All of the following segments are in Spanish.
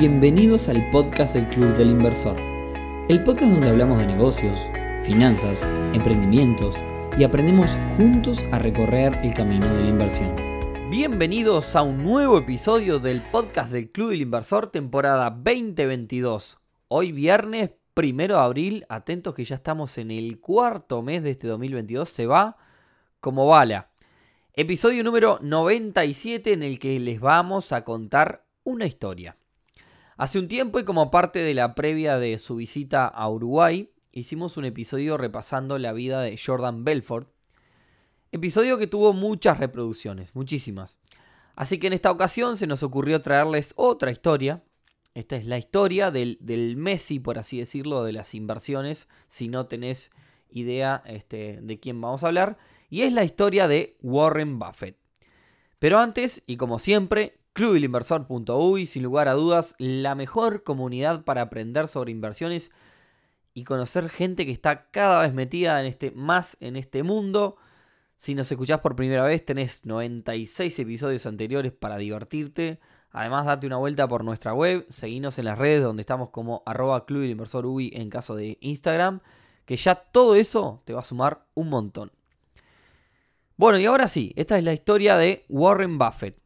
Bienvenidos al podcast del Club del Inversor, el podcast donde hablamos de negocios, finanzas, emprendimientos y aprendemos juntos a recorrer el camino de la inversión. Bienvenidos a un nuevo episodio del podcast del Club del Inversor, temporada 2022. Hoy viernes, primero de abril, atentos que ya estamos en el cuarto mes de este 2022, se va como bala. Episodio número 97 en el que les vamos a contar una historia. Hace un tiempo y como parte de la previa de su visita a Uruguay, hicimos un episodio repasando la vida de Jordan Belfort. Episodio que tuvo muchas reproducciones, muchísimas. Así que en esta ocasión se nos ocurrió traerles otra historia. Esta es la historia del, del Messi, por así decirlo, de las inversiones, si no tenés idea este, de quién vamos a hablar. Y es la historia de Warren Buffett. Pero antes, y como siempre, clubilinversor.uy, sin lugar a dudas, la mejor comunidad para aprender sobre inversiones y conocer gente que está cada vez metida en este, más en este mundo. Si nos escuchás por primera vez, tenés 96 episodios anteriores para divertirte. Además, date una vuelta por nuestra web, seguinos en las redes donde estamos como arroba en caso de Instagram, que ya todo eso te va a sumar un montón. Bueno, y ahora sí, esta es la historia de Warren Buffett.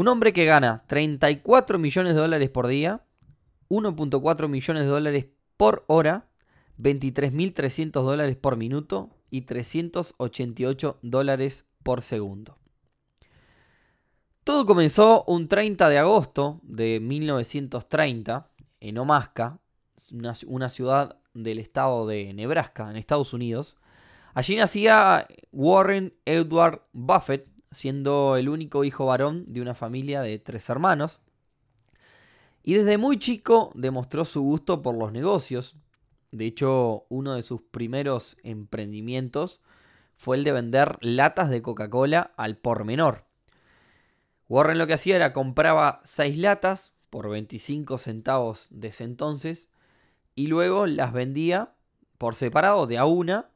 Un hombre que gana 34 millones de dólares por día, 1.4 millones de dólares por hora, 23.300 dólares por minuto y 388 dólares por segundo. Todo comenzó un 30 de agosto de 1930 en Omaska, una, ciudad del estado de Nebraska, en Estados Unidos. Allí nacía Warren Edward Buffett, siendo el único hijo varón de una familia de tres hermanos. Y desde muy chico demostró su gusto por los negocios. De hecho, uno de sus primeros emprendimientos fue el de vender latas de Coca-Cola al por menor. Warren lo que hacía era compraba seis latas por 25 centavos de entonces y luego las vendía por separado de a una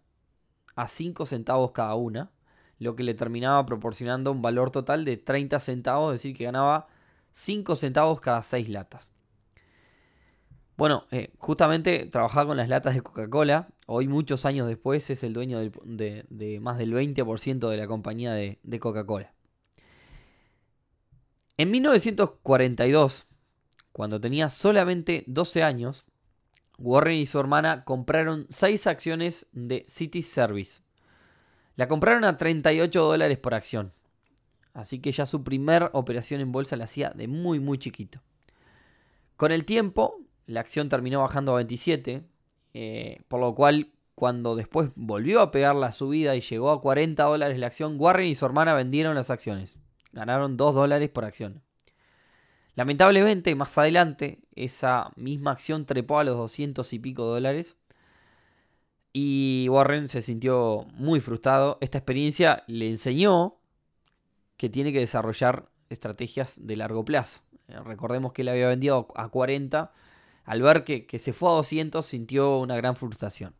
a 5 centavos cada una lo que le terminaba proporcionando un valor total de 30 centavos, es decir, que ganaba 5 centavos cada 6 latas. Bueno, eh, justamente trabajaba con las latas de Coca-Cola. Hoy, muchos años después, es el dueño de, más del 20% de la compañía de, de Coca-Cola. En 1942, cuando tenía solamente 12 años, Warren y su hermana compraron 6 acciones de City Service, la compraron a 38 dólares por acción. Así que ya su primer operación en bolsa la hacía de muy muy chiquito. Con el tiempo, la acción terminó bajando a 27, eh, por lo cual cuando después volvió a pegar la subida y llegó a 40 dólares la acción, Warren y su hermana vendieron las acciones. Ganaron 2 dólares por acción. Lamentablemente, más adelante, esa misma acción trepó a los 200 y pico dólares y Warren se sintió muy frustrado. Esta experiencia le enseñó que tiene que desarrollar estrategias de largo plazo. Eh, recordemos que él había vendido a 40. Al ver que, se fue a 200 sintió una gran frustración.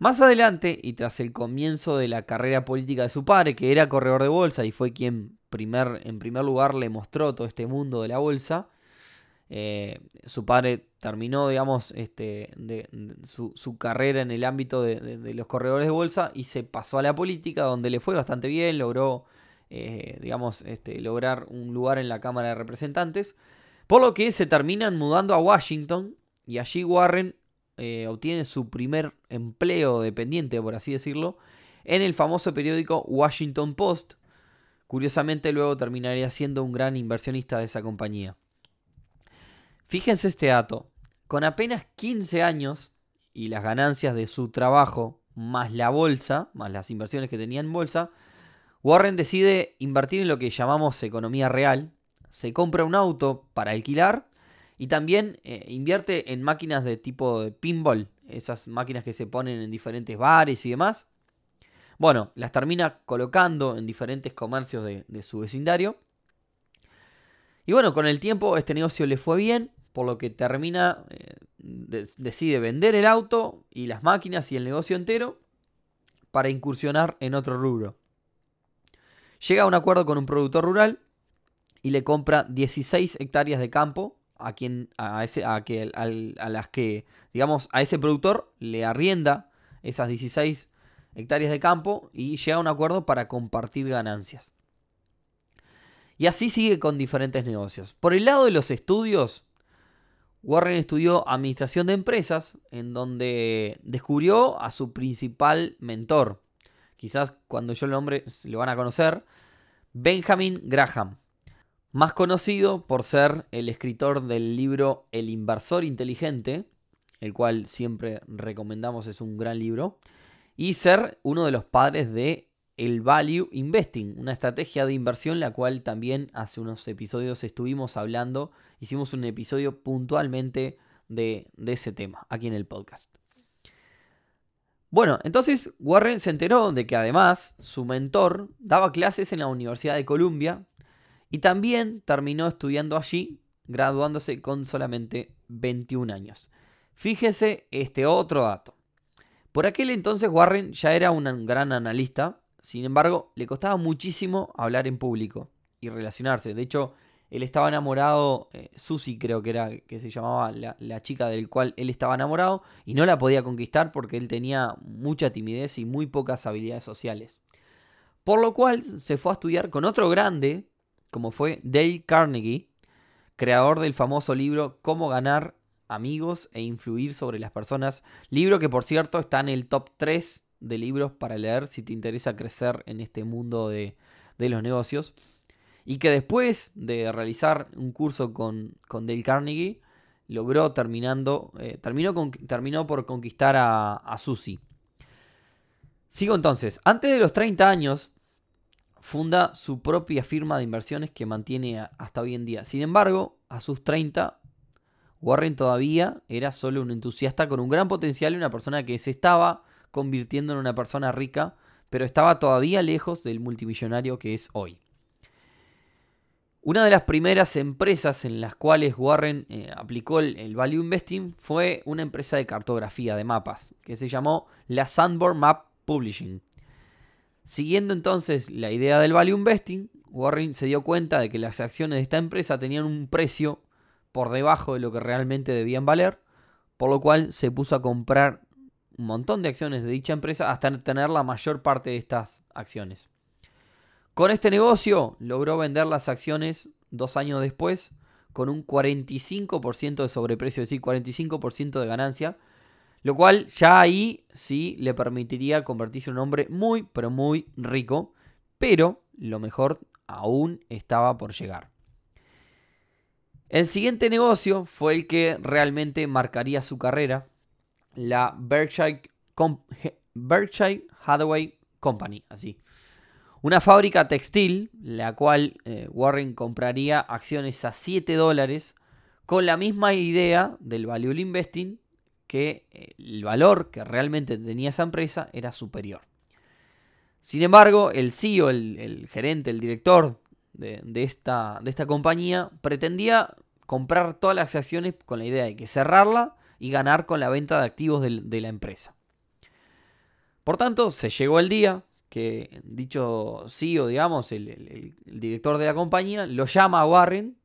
Más adelante, y tras el comienzo de la carrera política de su padre, que era corredor de bolsa y fue quien primer, en primer lugar le mostró todo este mundo de la bolsa, eh, su padre terminó, digamos, este, su, carrera en el ámbito de, los corredores de bolsa y se pasó a la política, donde le fue bastante bien, logró, eh, digamos, este, lograr un lugar en la Cámara de Representantes, por lo que se terminan mudando a Washington y allí Warren eh, obtiene su primer empleo dependiente, por así decirlo, en el famoso periódico Washington Post. Curiosamente luego terminaría siendo un gran inversionista de esa compañía. Fíjense este dato. Con apenas 15 años y las ganancias de su trabajo, más la bolsa, más las inversiones que tenía en bolsa, Warren decide invertir en lo que llamamos economía real. Se compra un auto para alquilar y también eh, invierte en máquinas de tipo pinball, esas máquinas que se ponen en diferentes bares y demás. Bueno, las termina colocando en diferentes comercios de su vecindario. Y bueno, con el tiempo este negocio le fue bien por lo que termina, eh, decide vender el auto y las máquinas y el negocio entero para incursionar en otro rubro. Llega a un acuerdo con un productor rural y le compra 16 hectáreas de campo a quien a ese a que a las que digamos a ese productor le arrienda esas 16 hectáreas de campo y llega a un acuerdo para compartir ganancias. Y así sigue con diferentes negocios. Por el lado de los estudios, Warren estudió administración de empresas, en donde descubrió a su principal mentor. Quizás cuando yo el nombre lo van a conocer, Benjamin Graham, más conocido por ser el escritor del libro El inversor inteligente, el cual siempre recomendamos, es un gran libro, y ser uno de los padres de el Value Investing, una estrategia de inversión la cual también hace unos episodios estuvimos hablando, hicimos un episodio puntualmente de, ese tema aquí en el podcast. Bueno, entonces Warren se enteró de que además su mentor daba clases en la Universidad de Columbia y también terminó estudiando allí, graduándose con solamente 21 años. Fíjese este otro dato. Por aquel entonces Warren ya era un gran analista, sin embargo, le costaba muchísimo hablar en público y relacionarse. De hecho, él estaba enamorado, eh, creo que era, que se llamaba la, la, chica del cual él estaba enamorado, y no la podía conquistar porque él tenía mucha timidez y muy pocas habilidades sociales. Por lo cual se fue a estudiar con otro grande, como fue Dale Carnegie, creador del famoso libro Cómo ganar amigos e influir sobre las personas, libro que por cierto está en el top 3 de libros para leer si te interesa crecer en este mundo de, los negocios. Y que después de realizar un curso con, con Dale Carnegie, logró terminando, eh, terminó, terminó, por conquistar a, a Susie. Sigo entonces, antes de los 30 años, funda su propia firma de inversiones que mantiene hasta hoy en día. Sin embargo, a sus 30, Warren todavía era solo un entusiasta con un gran potencial y una persona que se estaba convirtiendo en una persona rica, pero estaba todavía lejos del multimillonario que es hoy. Una de las primeras empresas en las cuales Warren eh, aplicó el, Value Investing fue una empresa de cartografía de mapas, que se llamó la Sandborn Map Publishing. Siguiendo entonces la idea del Value Investing, Warren se dio cuenta de que las acciones de esta empresa tenían un precio por debajo de lo que realmente debían valer, por lo cual se puso a comprar un montón de acciones de dicha empresa hasta tener la mayor parte de estas acciones. Con este negocio logró vender las acciones dos años después con un 45% de sobreprecio, es decir, 45% de ganancia, lo cual ya ahí sí le permitiría convertirse en un hombre muy, pero muy rico, pero lo mejor aún estaba por llegar. El siguiente negocio fue el que realmente marcaría su carrera, la Berkshire, Hathaway Company, así. Una fábrica textil, la cual eh, Warren compraría acciones a 7 dólares, con la misma idea del value investing, que eh, el valor que realmente tenía esa empresa era superior. Sin embargo, el CEO, el, gerente, el director de, esta, de esta compañía, pretendía comprar todas las acciones con la idea de que cerrarla y ganar con la venta de activos de, la empresa. Por tanto, se llegó el día que dicho CEO, digamos, el, director de la compañía, lo llama a Warren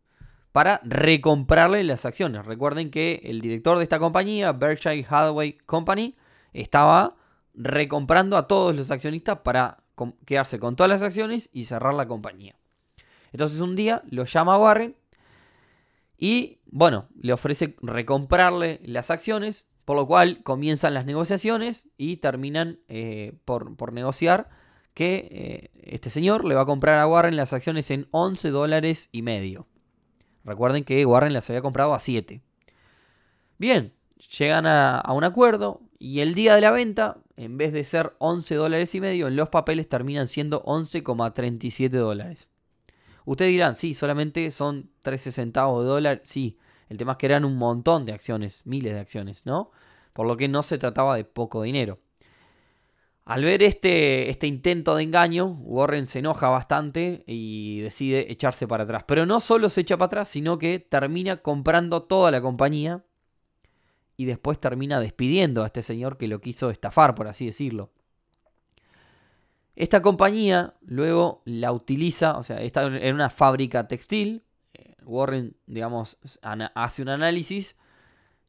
para recomprarle las acciones. Recuerden que el director de esta compañía, Berkshire Hathaway Company, estaba recomprando a todos los accionistas para quedarse con todas las acciones y cerrar la compañía. Entonces un día lo llama Warren y bueno, le ofrece recomprarle las acciones, por lo cual comienzan las negociaciones y terminan eh, por, negociar que eh, este señor le va a comprar a Warren las acciones en 11 dólares y medio. Recuerden que Warren las había comprado a 7. Bien, llegan a, a, un acuerdo y el día de la venta, en vez de ser 11 dólares y medio, en los papeles terminan siendo 11,37 dólares. Ustedes dirán, sí, solamente son 13 centavos de dólar. Sí, el tema es que eran un montón de acciones, miles de acciones, ¿no? Por lo que no se trataba de poco dinero. Al ver este, este intento de engaño, Warren se enoja bastante y decide echarse para atrás. Pero no solo se echa para atrás, sino que termina comprando toda la compañía y después termina despidiendo a este señor que lo quiso estafar, por así decirlo. Esta compañía luego la utiliza, o sea, está en una fábrica textil. Eh, Warren, digamos, hace un análisis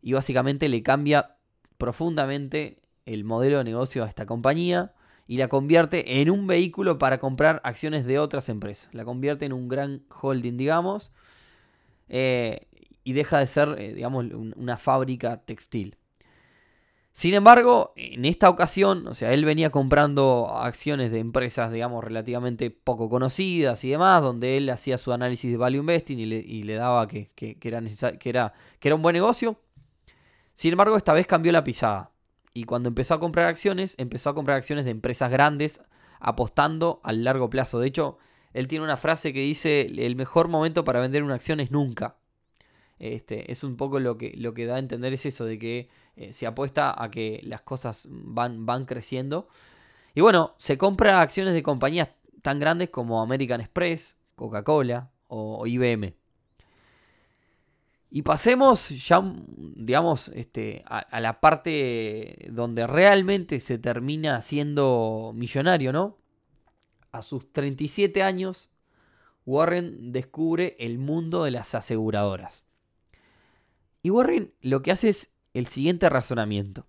y básicamente le cambia profundamente el modelo de negocio a esta compañía y la convierte en un vehículo para comprar acciones de otras empresas. La convierte en un gran holding, digamos, eh, y deja de ser, eh, digamos, una fábrica textil. Sin embargo, en esta ocasión, o sea, él venía comprando acciones de empresas, digamos, relativamente poco conocidas y demás, donde él hacía su análisis de value investing y le, daba que, era que, era, que era un buen negocio. Sin embargo, esta vez cambió la pisada. Y cuando empezó a comprar acciones, empezó a comprar acciones de empresas grandes, apostando al largo plazo. De hecho, él tiene una frase que dice, el mejor momento para vender una acción es nunca. Este, es un poco lo que, da a entender es eso, de que eh, se apuesta a que las cosas van, van creciendo. Y bueno, se compra acciones de compañías tan grandes como American Express, Coca-Cola o IBM. Y pasemos ya, digamos, este, a, la parte donde realmente se termina siendo millonario, ¿no? A sus 37 años, Warren descubre el mundo de las aseguradoras. Y Warren lo que hace es el siguiente razonamiento.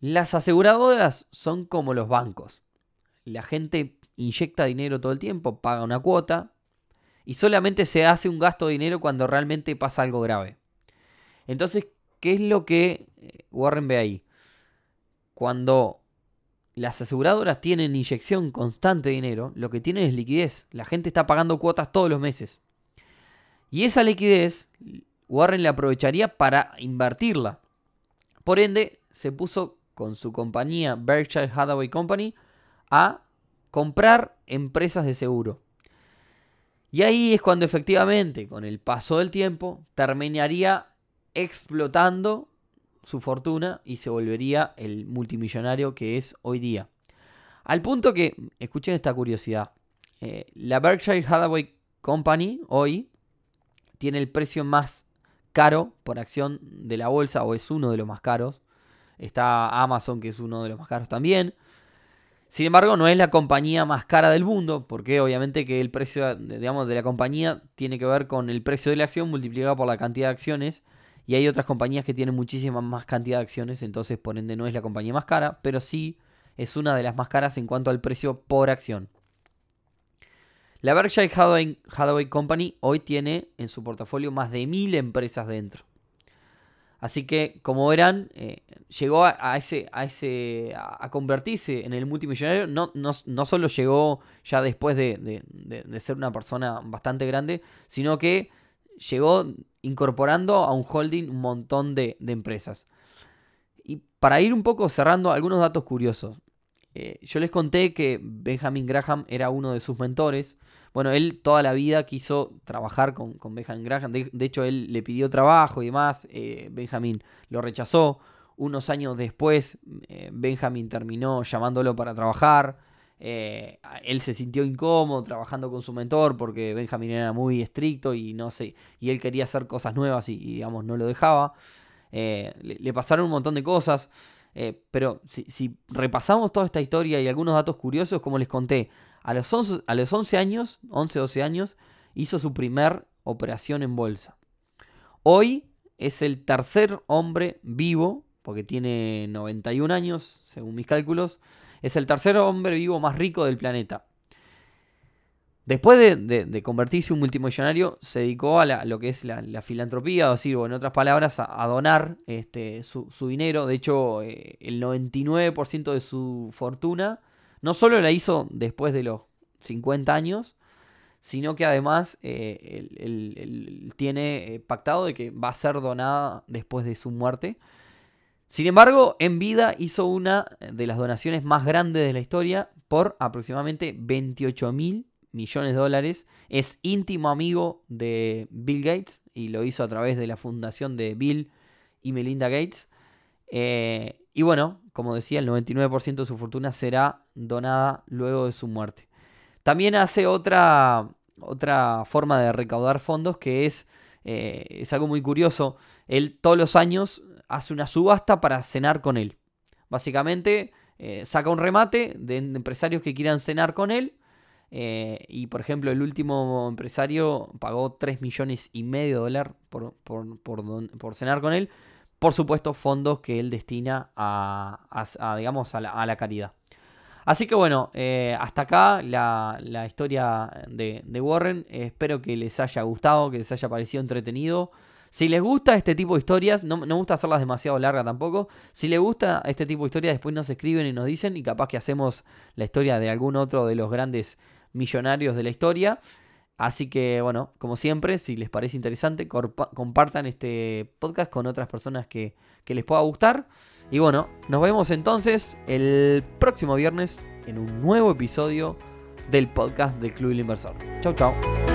Las aseguradoras son como los bancos. La gente inyecta dinero todo el tiempo, paga una cuota y solamente se hace un gasto de dinero cuando realmente pasa algo grave. Entonces, ¿qué es lo que eh, Warren ve ahí? Cuando las aseguradoras tienen inyección constante de dinero, lo que tienen es liquidez. La gente está pagando cuotas todos los meses. Y esa liquidez Warren la aprovecharía para invertirla. Por ende, se puso con su compañía Berkshire Hathaway Company a comprar empresas de seguro. Y ahí es cuando efectivamente, con el paso del tiempo, terminaría explotando su fortuna y se volvería el multimillonario que es hoy día. Al punto que, escuchen esta curiosidad, eh, la Berkshire Hathaway Company hoy tiene el precio más caro por acción de la bolsa o es uno de los más caros. Está Amazon que es uno de los más caros también. Sin embargo, no es la compañía más cara del mundo, porque obviamente que el precio digamos, de la compañía tiene que ver con el precio de la acción multiplicado por la cantidad de acciones. Y hay otras compañías que tienen muchísima más cantidad de acciones, entonces por ende no es la compañía más cara, pero sí es una de las más caras en cuanto al precio por acción. La Berkshire Hathaway, Company hoy tiene en su portafolio más de mil empresas dentro. Así que, como verán, eh, llegó a, ese, a, ese, a, convertirse en el multimillonario. No, no, solo llegó ya después de, ser una persona bastante grande, sino que llegó incorporando a un holding un montón de, empresas. Y para ir un poco cerrando algunos datos curiosos. Eh, yo les conté que Benjamin Graham era uno de sus mentores. Bueno, él toda la vida quiso trabajar con, Benjamin Graham. De, hecho, él le pidió trabajo y demás. Eh, Benjamin lo rechazó. Unos años después, eh, Benjamin terminó llamándolo para trabajar. él se sintió incómodo trabajando con su mentor porque Benjamin era muy estricto y no sé, y él quería hacer cosas nuevas y, digamos no lo dejaba. le, pasaron un montón de cosas. Eh, pero si, repasamos toda esta historia y algunos datos curiosos, como les conté, a los 11, a los 11 años, 11, 12 años, hizo su primer operación en bolsa. Hoy es el tercer hombre vivo, porque tiene 91 años, según mis cálculos, es el tercer hombre vivo más rico del planeta. Después de, convertirse en un multimillonario, se dedicó a lo que es la, filantropía, o decir, en otras palabras, a, donar este, su, dinero. De hecho, eh, el 99% de su fortuna no solo la hizo después de los 50 años, sino que además eh, tiene eh, pactado de que va a ser donada después de su muerte. Sin embargo, en vida hizo una de las donaciones más grandes de la historia por aproximadamente 28 mil millones de dólares. Es íntimo amigo de Bill Gates y lo hizo a través de la fundación de Bill y Melinda Gates. Eh, y bueno, como decía, el 99% de su fortuna será donada luego de su muerte. También hace otra, otra forma de recaudar fondos que es, eh, es algo muy curioso. Él todos los años hace una subasta para cenar con él. Básicamente eh, saca un remate de empresarios que quieran cenar con él. Eh, y por ejemplo, el último empresario pagó 3 millones y medio de dólares por, por, cenar con él. Por supuesto, fondos que él destina a, digamos, a la, caridad. Así que bueno, eh, hasta acá la, historia de, Warren. espero que les haya gustado, que les haya parecido entretenido. Si les gusta este tipo de historias, no, me gusta hacerlas demasiado largas tampoco. Si les gusta este tipo de historias, después nos escriben y nos dicen y capaz que hacemos la historia de algún otro de los grandes millonarios de la historia. Así que bueno, como siempre, si les parece interesante, compartan este podcast con otras personas que, que les pueda gustar. Y bueno, nos vemos entonces el próximo viernes en un nuevo episodio del podcast del Club del Inversor. Chau, chau.